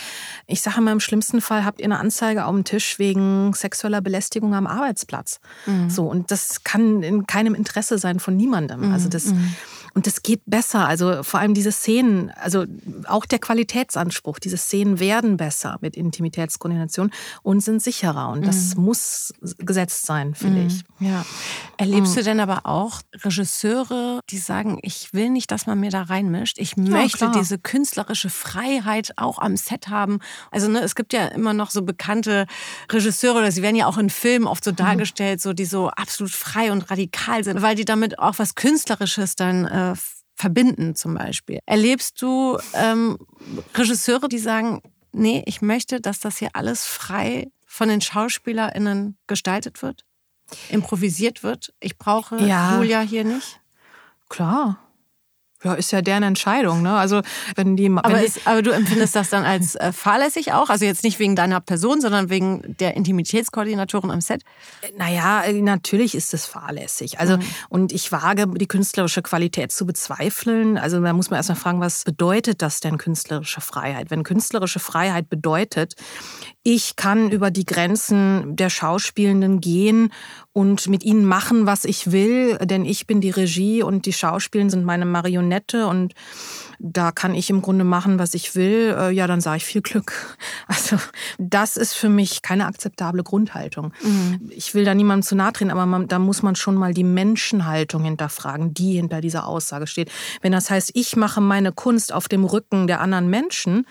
ich sage mal, im schlimmsten Fall habt ihr eine Anzeige auf dem Tisch wegen sexueller Belästigung am Arbeitsplatz. Mhm. So und das kann in keinem Interesse sein von niemandem. Mhm. Also das mhm. Und das geht besser. Also vor allem diese Szenen, also auch der Qualitätsanspruch, diese Szenen werden besser mit Intimitätskoordination und sind sicherer. Und das mhm. muss gesetzt sein, finde mhm. ich. Ja. Erlebst mhm. du denn aber auch Regisseure, die sagen, ich will nicht, dass man mir da reinmischt. Ich ja, möchte klar. diese künstlerische Freiheit auch am Set haben. Also ne, es gibt ja immer noch so bekannte Regisseure, oder sie werden ja auch in Filmen oft so mhm. dargestellt, so die so absolut frei und radikal sind, weil die damit auch was Künstlerisches dann äh, verbinden zum Beispiel. Erlebst du ähm, Regisseure, die sagen, nee, ich möchte, dass das hier alles frei von den SchauspielerInnen gestaltet wird, improvisiert wird? Ich brauche ja. Julia hier nicht? Klar. Ja, ist ja deren Entscheidung, ne? Also wenn die. Wenn aber, ist, aber du empfindest das dann als äh, fahrlässig auch? Also jetzt nicht wegen deiner Person, sondern wegen der Intimitätskoordinatorin am Set? Naja, äh, natürlich ist es fahrlässig. Also mhm. und ich wage die künstlerische Qualität zu bezweifeln. Also da muss man erstmal fragen, was bedeutet das denn künstlerische Freiheit? Wenn künstlerische Freiheit bedeutet, ich kann über die Grenzen der Schauspielenden gehen und mit ihnen machen, was ich will, denn ich bin die Regie und die Schauspielenden sind meine Marionette und da kann ich im Grunde machen, was ich will, äh, ja, dann sage ich viel Glück. Also das ist für mich keine akzeptable Grundhaltung. Mhm. Ich will da niemandem zu nahe treten, aber man, da muss man schon mal die Menschenhaltung hinterfragen, die hinter dieser Aussage steht. Wenn das heißt, ich mache meine Kunst auf dem Rücken der anderen Menschen,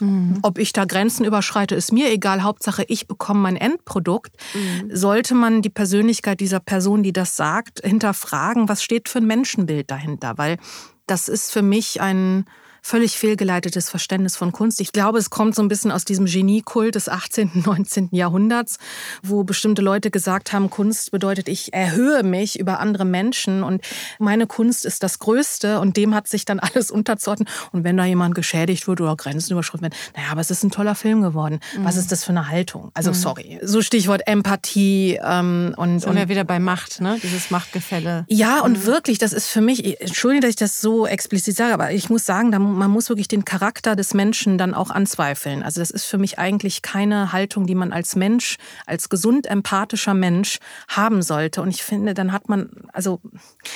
Mhm. Ob ich da Grenzen überschreite, ist mir egal. Hauptsache, ich bekomme mein Endprodukt. Mhm. Sollte man die Persönlichkeit dieser Person, die das sagt, hinterfragen, was steht für ein Menschenbild dahinter? Weil das ist für mich ein völlig fehlgeleitetes Verständnis von Kunst. Ich glaube, es kommt so ein bisschen aus diesem Geniekult des 18., 19. Jahrhunderts, wo bestimmte Leute gesagt haben, Kunst bedeutet, ich erhöhe mich über andere Menschen und meine Kunst ist das Größte und dem hat sich dann alles unterzuordnen. Und wenn da jemand geschädigt wird oder Grenzen überschritten werden, naja, aber es ist ein toller Film geworden. Mhm. Was ist das für eine Haltung? Also, mhm. sorry. So Stichwort Empathie ähm, und. Sind wir wieder bei Macht, ne? Dieses Machtgefälle. Ja, und mhm. wirklich, das ist für mich, entschuldige, dass ich das so explizit sage, aber ich muss sagen, da man muss wirklich den Charakter des Menschen dann auch anzweifeln. Also das ist für mich eigentlich keine Haltung, die man als Mensch, als gesund empathischer Mensch haben sollte. Und ich finde, dann hat man, also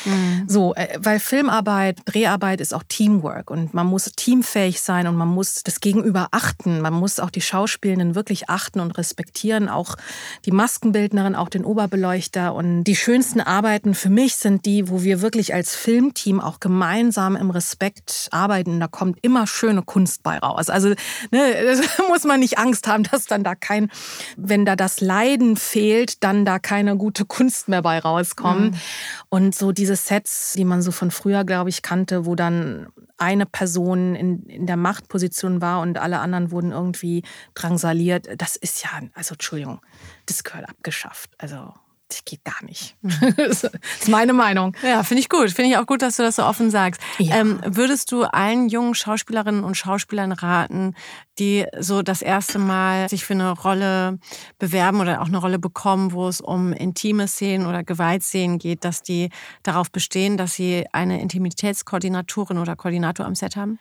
mhm. so, äh, weil Filmarbeit, Dreharbeit ist auch Teamwork und man muss teamfähig sein und man muss das Gegenüber achten. Man muss auch die Schauspielenden wirklich achten und respektieren, auch die Maskenbildnerin, auch den Oberbeleuchter. Und die schönsten Arbeiten für mich sind die, wo wir wirklich als Filmteam auch gemeinsam im Respekt arbeiten da kommt immer schöne Kunst bei raus. Also ne, muss man nicht Angst haben, dass dann da kein, wenn da das Leiden fehlt, dann da keine gute Kunst mehr bei rauskommt. Mhm. Und so diese Sets, die man so von früher, glaube ich, kannte, wo dann eine Person in, in der Machtposition war und alle anderen wurden irgendwie drangsaliert, das ist ja, also Entschuldigung, das gehört abgeschafft. Also das geht gar nicht. Das ist meine Meinung. Ja, finde ich gut. Finde ich auch gut, dass du das so offen sagst. Ja. Ähm, würdest du allen jungen Schauspielerinnen und Schauspielern raten, die so das erste Mal sich für eine Rolle bewerben oder auch eine Rolle bekommen, wo es um intime Szenen oder Gewaltszenen geht, dass die darauf bestehen, dass sie eine Intimitätskoordinatorin oder Koordinator am Set haben?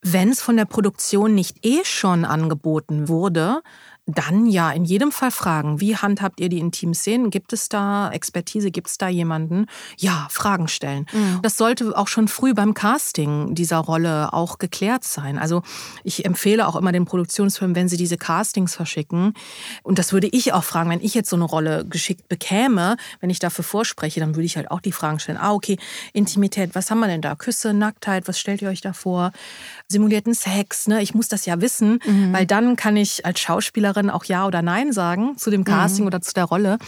Wenn es von der Produktion nicht eh schon angeboten wurde, dann ja, in jedem Fall fragen, wie handhabt ihr die intimen Szenen? Gibt es da Expertise? Gibt es da jemanden? Ja, Fragen stellen. Mhm. Das sollte auch schon früh beim Casting dieser Rolle auch geklärt sein. Also ich empfehle auch immer den Produktionsfirmen, wenn sie diese Castings verschicken, und das würde ich auch fragen, wenn ich jetzt so eine Rolle geschickt bekäme, wenn ich dafür vorspreche, dann würde ich halt auch die Fragen stellen. Ah, okay, Intimität, was haben wir denn da? Küsse, Nacktheit, was stellt ihr euch da vor? Simulierten Sex, ne? Ich muss das ja wissen, mhm. weil dann kann ich als Schauspieler Schauspielerin auch Ja oder Nein sagen zu dem Casting mhm. oder zu der Rolle.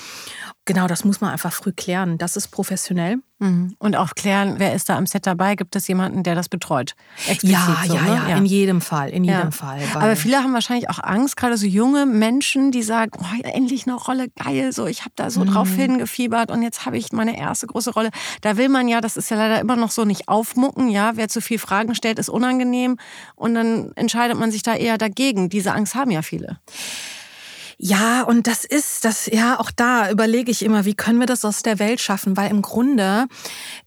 Genau, das muss man einfach früh klären. Das ist professionell. Mhm. Und auch klären, wer ist da am Set dabei? Gibt es jemanden, der das betreut? Explizit ja, so, ja, ne? ja, in jedem Fall, in jedem ja. Fall. Aber viele haben wahrscheinlich auch Angst, gerade so junge Menschen, die sagen, oh, endlich eine Rolle, geil, so ich habe da so mhm. drauf hingefiebert und jetzt habe ich meine erste große Rolle. Da will man ja, das ist ja leider immer noch so, nicht aufmucken, ja, wer zu viel Fragen stellt, ist unangenehm und dann entscheidet man sich da eher dagegen. Diese Angst haben ja viele. Ja, und das ist das, ja, auch da überlege ich immer, wie können wir das aus der Welt schaffen? Weil im Grunde,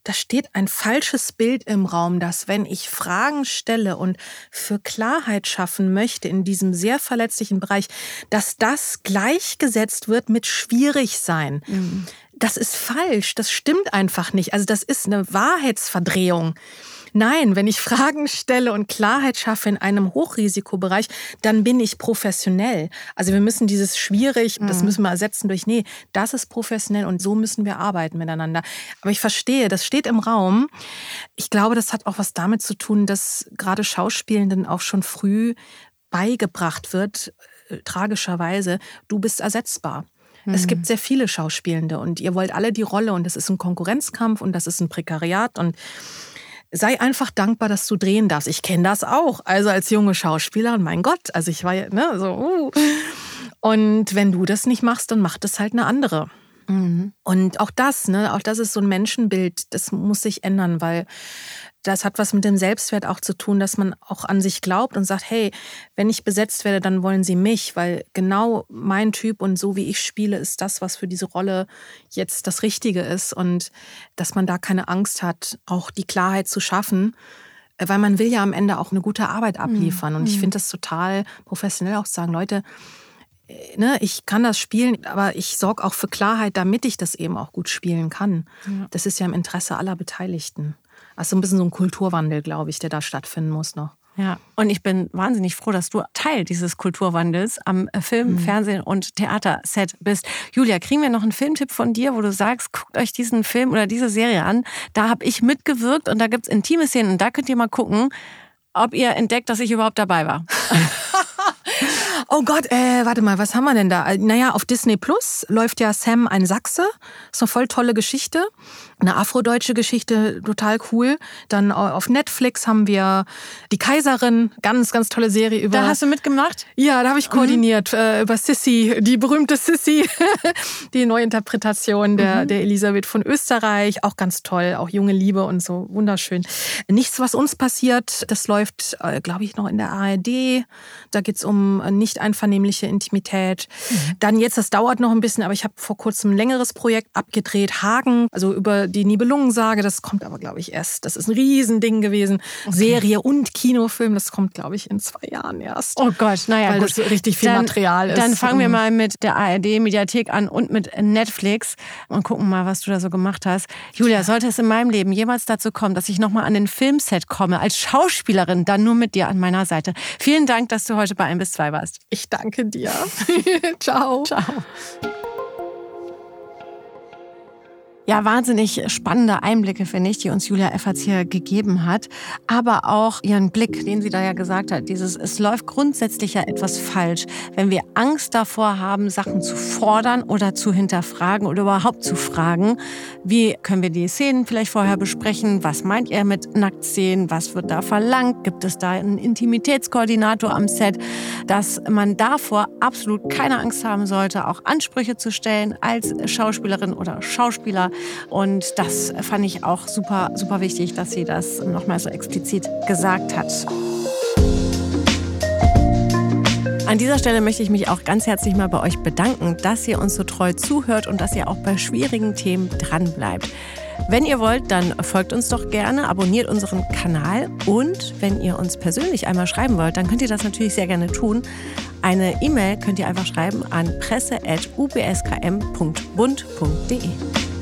da steht ein falsches Bild im Raum, dass wenn ich Fragen stelle und für Klarheit schaffen möchte in diesem sehr verletzlichen Bereich, dass das gleichgesetzt wird mit schwierig sein. Mhm. Das ist falsch, das stimmt einfach nicht. Also das ist eine Wahrheitsverdrehung. Nein, wenn ich Fragen stelle und Klarheit schaffe in einem Hochrisikobereich, dann bin ich professionell. Also wir müssen dieses schwierig, das mhm. müssen wir ersetzen durch, nee, das ist professionell und so müssen wir arbeiten miteinander. Aber ich verstehe, das steht im Raum. Ich glaube, das hat auch was damit zu tun, dass gerade Schauspielenden auch schon früh beigebracht wird, äh, tragischerweise, du bist ersetzbar. Es gibt mhm. sehr viele Schauspielende und ihr wollt alle die Rolle und das ist ein Konkurrenzkampf und das ist ein Prekariat und sei einfach dankbar, dass du drehen darfst. Ich kenne das auch. Also als junge Schauspielerin, mein Gott, also ich war ja, ne, so. Uh. Und wenn du das nicht machst, dann macht es halt eine andere. Mhm. Und auch das, ne, auch das ist so ein Menschenbild, das muss sich ändern, weil das hat was mit dem Selbstwert auch zu tun, dass man auch an sich glaubt und sagt, hey, wenn ich besetzt werde, dann wollen sie mich, weil genau mein Typ und so wie ich spiele, ist das, was für diese Rolle jetzt das Richtige ist und dass man da keine Angst hat, auch die Klarheit zu schaffen, weil man will ja am Ende auch eine gute Arbeit abliefern und ich mhm. finde das total professionell auch zu sagen, Leute, äh, Ne, ich kann das spielen, aber ich sorge auch für Klarheit, damit ich das eben auch gut spielen kann. Ja. Das ist ja im Interesse aller Beteiligten. Also ein bisschen so ein Kulturwandel, glaube ich, der da stattfinden muss noch. Ja, und ich bin wahnsinnig froh, dass du Teil dieses Kulturwandels am äh, Film, mhm. Fernsehen und Theaterset bist. Julia, kriegen wir noch einen Filmtipp von dir, wo du sagst, guckt euch diesen Film oder diese Serie an. Da habe ich mitgewirkt und da gibt es intime Szenen und da könnt ihr mal gucken, ob ihr entdeckt, dass ich überhaupt dabei war. Oh Gott, äh, warte mal, was haben wir denn da? Äh, naja, auf Disney Plus läuft ja Sam ein Sachse. Ist eine voll tolle Geschichte. Eine afrodeutsche Geschichte, total cool. Dann auf Netflix haben wir Die Kaiserin, ganz, ganz tolle Serie über. Da hast du mitgemacht? Ja, da habe ich koordiniert mhm. äh, über Sissy, die berühmte Sissy, die Neuinterpretation der, mhm. der Elisabeth von Österreich. Auch ganz toll, auch junge Liebe und so, wunderschön. Nichts, was uns passiert, das läuft, äh, glaube ich, noch in der ARD. Da geht's um äh, nicht einvernehmliche Intimität. Mhm. Dann jetzt, das dauert noch ein bisschen, aber ich habe vor kurzem ein längeres Projekt abgedreht, Hagen, also über die Nibelungensage, das kommt aber, glaube ich, erst. Das ist ein Riesending gewesen. Okay. Serie und Kinofilm, das kommt, glaube ich, in zwei Jahren erst. Oh Gott, naja, weil gut. das richtig viel dann, Material ist. Dann fangen wir mal mit der ARD-Mediathek an und mit Netflix und gucken mal, was du da so gemacht hast. Julia, sollte es in meinem Leben jemals dazu kommen, dass ich nochmal an den Filmset komme, als Schauspielerin, dann nur mit dir an meiner Seite. Vielen Dank, dass du heute bei 1 bis 2 warst. Ich danke dir. Ciao. Ciao. Ja, wahnsinnig spannende Einblicke, finde ich, die uns Julia Efferts hier gegeben hat. Aber auch ihren Blick, den sie da ja gesagt hat, dieses, es läuft grundsätzlich ja etwas falsch, wenn wir Angst davor haben, Sachen zu fordern oder zu hinterfragen oder überhaupt zu fragen. Wie können wir die Szenen vielleicht vorher besprechen? Was meint ihr mit Nacktszenen? Was wird da verlangt? Gibt es da einen Intimitätskoordinator am Set? Dass man davor absolut keine Angst haben sollte, auch Ansprüche zu stellen als Schauspielerin oder Schauspieler und das fand ich auch super, super wichtig, dass sie das nochmal so explizit gesagt hat. An dieser Stelle möchte ich mich auch ganz herzlich mal bei euch bedanken, dass ihr uns so treu zuhört und dass ihr auch bei schwierigen Themen dranbleibt. Wenn ihr wollt, dann folgt uns doch gerne, abonniert unseren Kanal und wenn ihr uns persönlich einmal schreiben wollt, dann könnt ihr das natürlich sehr gerne tun. Eine E-Mail könnt ihr einfach schreiben an presse.ubskm.bund.de.